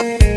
Thank